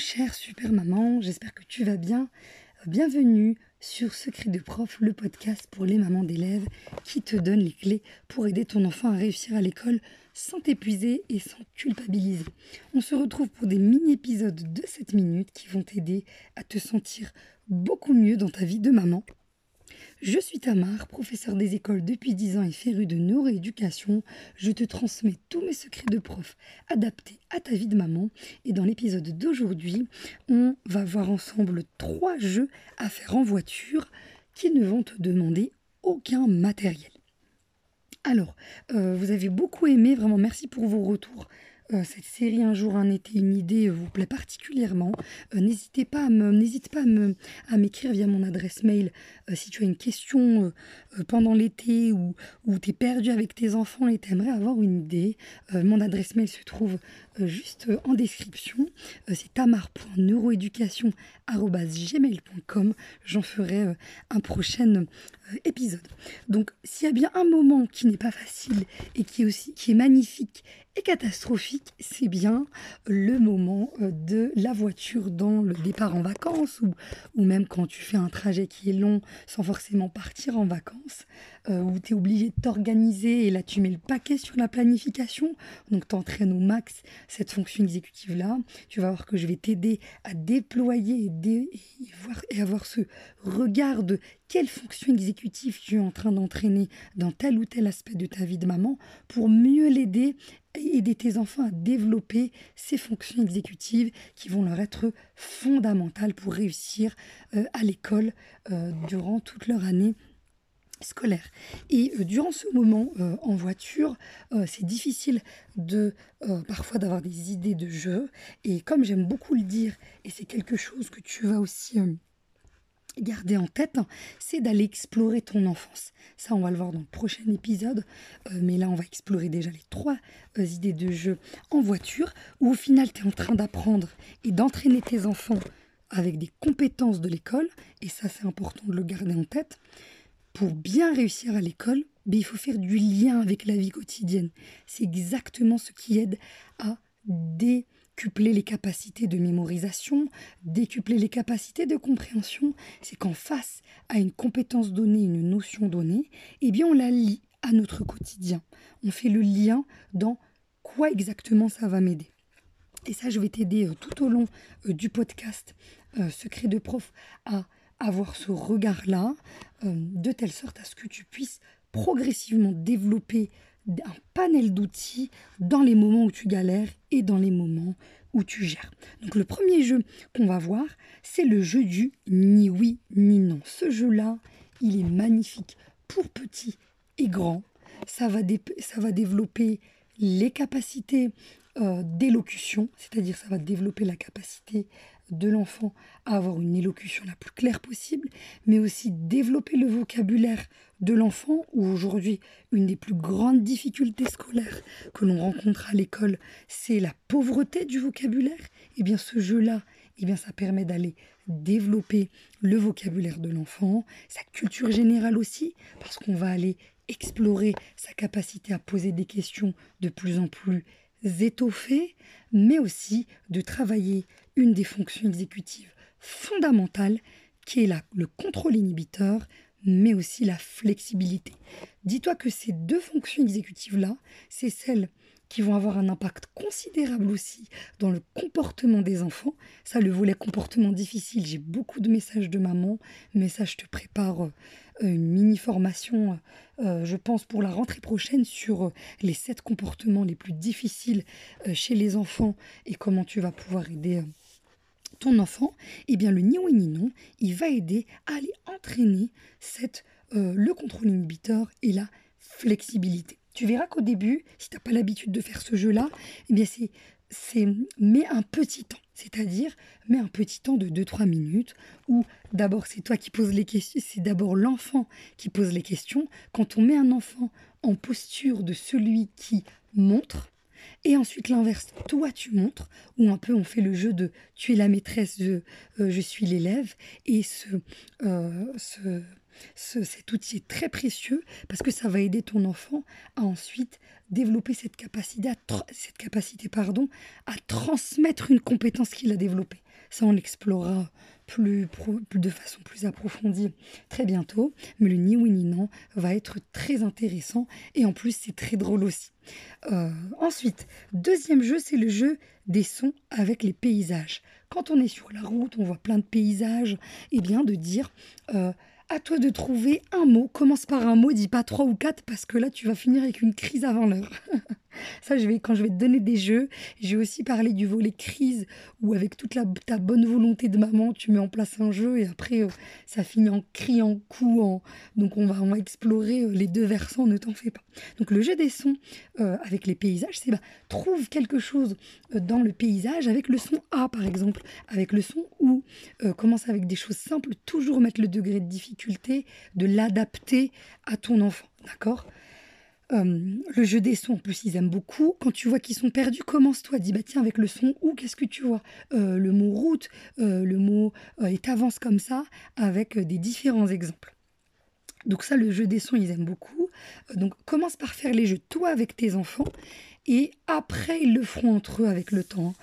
chère super maman, j'espère que tu vas bien. Bienvenue sur Secret de prof, le podcast pour les mamans d'élèves qui te donne les clés pour aider ton enfant à réussir à l'école sans t'épuiser et sans culpabiliser. On se retrouve pour des mini-épisodes de 7 minutes qui vont t'aider à te sentir beaucoup mieux dans ta vie de maman je suis Tamar, professeur des écoles depuis 10 ans et férue de neuroéducation. Je te transmets tous mes secrets de prof adaptés à ta vie de maman. Et dans l'épisode d'aujourd'hui, on va voir ensemble trois jeux à faire en voiture qui ne vont te demander aucun matériel. Alors, euh, vous avez beaucoup aimé, vraiment merci pour vos retours. Euh, cette série Un jour, un été, une idée vous plaît particulièrement, euh, n'hésitez pas à me, n'hésite pas à, m'écrire via mon adresse mail euh, si tu as une question pendant l'été ou, ou tu es perdu avec tes enfants et tu aimerais avoir une idée. mon adresse mail se trouve juste en description. c'est tamar.neuroéducation.gmail.com. J'en ferai un prochain épisode. Donc, s'il y a bien un moment qui n'est pas facile et qui est aussi qui est magnifique et catastrophique, c'est bien le moment euh, de la voiture dans le départ en vacances ou, ou même quand tu fais un trajet qui est long sans forcément partir en vacances, euh, où tu es obligé de t'organiser et là tu mets le paquet sur la planification, donc tu entraînes au max cette fonction exécutive-là. Tu vas voir que je vais t'aider à déployer et, voir, et avoir ce regard de quelle fonction exécutive tu es en train d'entraîner dans tel ou tel aspect de ta vie de maman pour mieux l'aider aider tes enfants à développer ces fonctions exécutives qui vont leur être fondamentales pour réussir euh, à l'école euh, durant toute leur année scolaire. Et euh, durant ce moment en voiture, c'est difficile de parfois d'avoir des idées de jeu. Et comme j'aime beaucoup le dire, et c'est quelque chose que tu vas aussi garder en tête, c'est d'aller explorer ton enfance. Ça, on va le voir dans le prochain épisode, euh, mais là, on va explorer déjà les trois euh, idées de jeu en voiture, où au final, tu es en train d'apprendre et d'entraîner tes enfants avec des compétences de l'école, et ça, c'est important de le garder en tête. Pour bien réussir à l'école, ben, il faut faire du lien avec la vie quotidienne. C'est exactement ce qui aide à dé décupler les capacités de mémorisation, décupler les capacités de compréhension, c'est qu'en face à une compétence donnée, une notion donnée, eh bien on la lie à notre quotidien. On fait le lien dans quoi exactement ça va m'aider. Et ça, je vais t'aider euh, tout au long euh, du podcast euh, Secret de prof à avoir ce regard-là, de telle sorte à ce que tu puisses progressivement développer un panel d'outils dans les moments où tu galères et dans les moments où tu gères. Donc le premier jeu qu'on va voir, c'est le jeu du ni oui ni non. Ce jeu-là, il est magnifique pour petits et grands. Ça va, ça va développer les capacités euh, d'élocution, c'est-à-dire ça va développer la capacité de l'enfant à avoir une élocution la plus claire possible, mais aussi développer le vocabulaire de l'enfant, où aujourd'hui, une des plus grandes difficultés scolaires que l'on rencontre à l'école, c'est la pauvreté du vocabulaire. Et bien ce jeu-là, eh bien ça permet d'aller développer le vocabulaire de l'enfant, sa culture générale aussi, parce qu'on va aller explorer sa capacité à poser des questions de plus en plus étoffées, mais aussi de travailler une des fonctions exécutives fondamentales qui est le contrôle inhibiteur, mais aussi la flexibilité. Dis-toi que ces deux fonctions exécutives-là, c'est celles qui vont avoir un impact considérable aussi dans le comportement des enfants. Ça, le volet comportement difficile, j'ai beaucoup de messages de maman, mais ça, je te prépare euh, une mini formation, euh, je pense, pour la rentrée prochaine sur euh, les sept comportements les plus difficiles chez les enfants et comment tu vas pouvoir aider ton enfant, eh bien le ni oui ni non, il va aider à aller entraîner cette, euh, le contrôle inhibiteur et la flexibilité. Tu verras qu'au début, si tu n'as pas l'habitude de faire ce jeu-là, eh bien c'est c'est mets un petit temps, c'est-à-dire mets un petit temps de 2-3 minutes où d'abord c'est toi qui poses les questions, c'est d'abord l'enfant qui pose les questions. Quand on met un enfant en posture de celui qui montre, et ensuite l'inverse, toi tu montres, ou un peu on fait le jeu de tu es la maîtresse, je, euh, je suis l'élève, et ce, euh, ce, cet outil est très précieux parce que ça va aider ton enfant à ensuite développer cette capacité, à cette capacité pardon, à transmettre une compétence qu'il a développée. Ça, on l'explorera plus, de façon plus approfondie très bientôt. Mais le ni oui ni va être très intéressant et en plus c'est très drôle aussi. Euh, ensuite, deuxième jeu, c'est le jeu des sons avec les paysages. Quand on est sur la route, on voit plein de paysages, eh bien de dire euh, à toi de trouver un mot. Commence par un mot, dis pas trois ou quatre parce que là tu vas finir avec une crise avant l'heure. Ça, je vais, quand je vais te donner des jeux, j'ai aussi parlé du volet crise où avec toute ta bonne volonté de maman, tu mets en place un jeu et après euh, ça finit en cri, en coup. En... Donc on va, on explorer euh, les deux versants, ne t'en fais pas. Donc le jeu des sons euh, avec les paysages, c'est bah, trouve quelque chose dans le paysage avec le son A par exemple, avec le son ou. commence avec des choses simples, toujours mettre le degré de difficulté, de l'adapter à ton enfant. D'accord? Euh, le jeu des sons, en plus, ils aiment beaucoup. Quand tu vois qu'ils sont perdus, commence-toi. Dis, bah tiens, avec le son ou qu'est-ce que tu vois? Euh, Le mot route, euh, le mot. et t'avances comme ça avec des différents exemples. Donc, ça, le jeu des sons, ils aiment beaucoup. donc, commence par faire les jeux, toi, avec tes enfants. Et après, ils le feront entre eux avec le temps.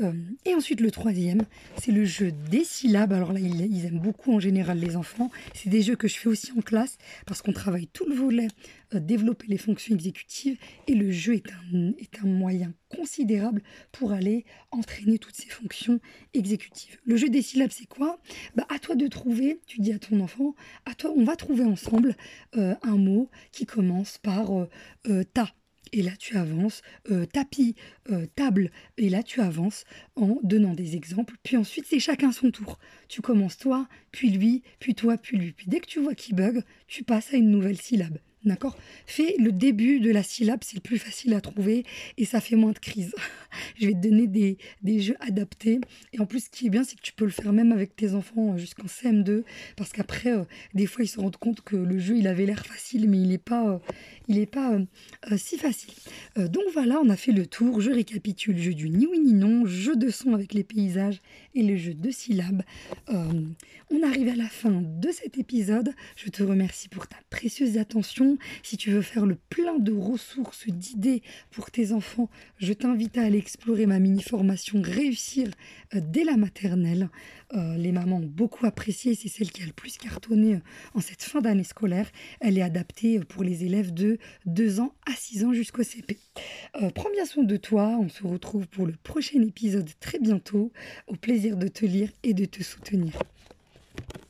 Euh, et ensuite, le troisième, c'est le jeu des syllabes. Alors là, ils, aiment beaucoup en général les enfants. C'est des jeux que je fais aussi en classe parce qu'on travaille tout le volet, euh, développer les fonctions exécutives. Et le jeu est un, moyen considérable pour aller entraîner toutes ces fonctions exécutives. Le jeu des syllabes, c'est quoi? Bah, À toi de trouver, tu dis à ton enfant, à toi, on va trouver ensemble euh, un mot qui commence par ta et là tu avances, euh, tapis, euh, table, et là tu avances en donnant des exemples, puis ensuite c'est chacun son tour. Tu commences toi, puis lui, puis toi, puis lui. Puis dès que tu vois qu'il bug, tu passes à une nouvelle syllabe. D'accord Fais le début de la syllabe, c'est le plus facile à trouver et ça fait moins de crise. je vais te donner des, jeux adaptés. Et en plus, ce qui est bien, c'est que tu peux le faire même avec tes enfants euh, jusqu'en CM2. Parce qu'après, euh, des fois, ils se rendent compte que le jeu, il avait l'air facile, mais il n'est pas, euh, il est pas si facile. donc voilà, on a fait le tour. Je récapitule jeu du ni oui ni non, jeu de son avec les paysages et le jeu de syllabes. on arrive à la fin de cet épisode. Je te remercie pour ta précieuse attention si tu veux faire le plein de ressources, d'idées pour tes enfants, je t'invite à aller explorer ma mini-formation Réussir euh, dès la maternelle. Euh, les mamans ont beaucoup apprécié, c'est celle qui a le plus cartonné euh, en cette fin d'année scolaire. Elle est adaptée pour les élèves de 2 ans à 6 ans jusqu'au CP. prends bien soin de toi, on se retrouve pour le prochain épisode très bientôt. Au de te lire et de te soutenir.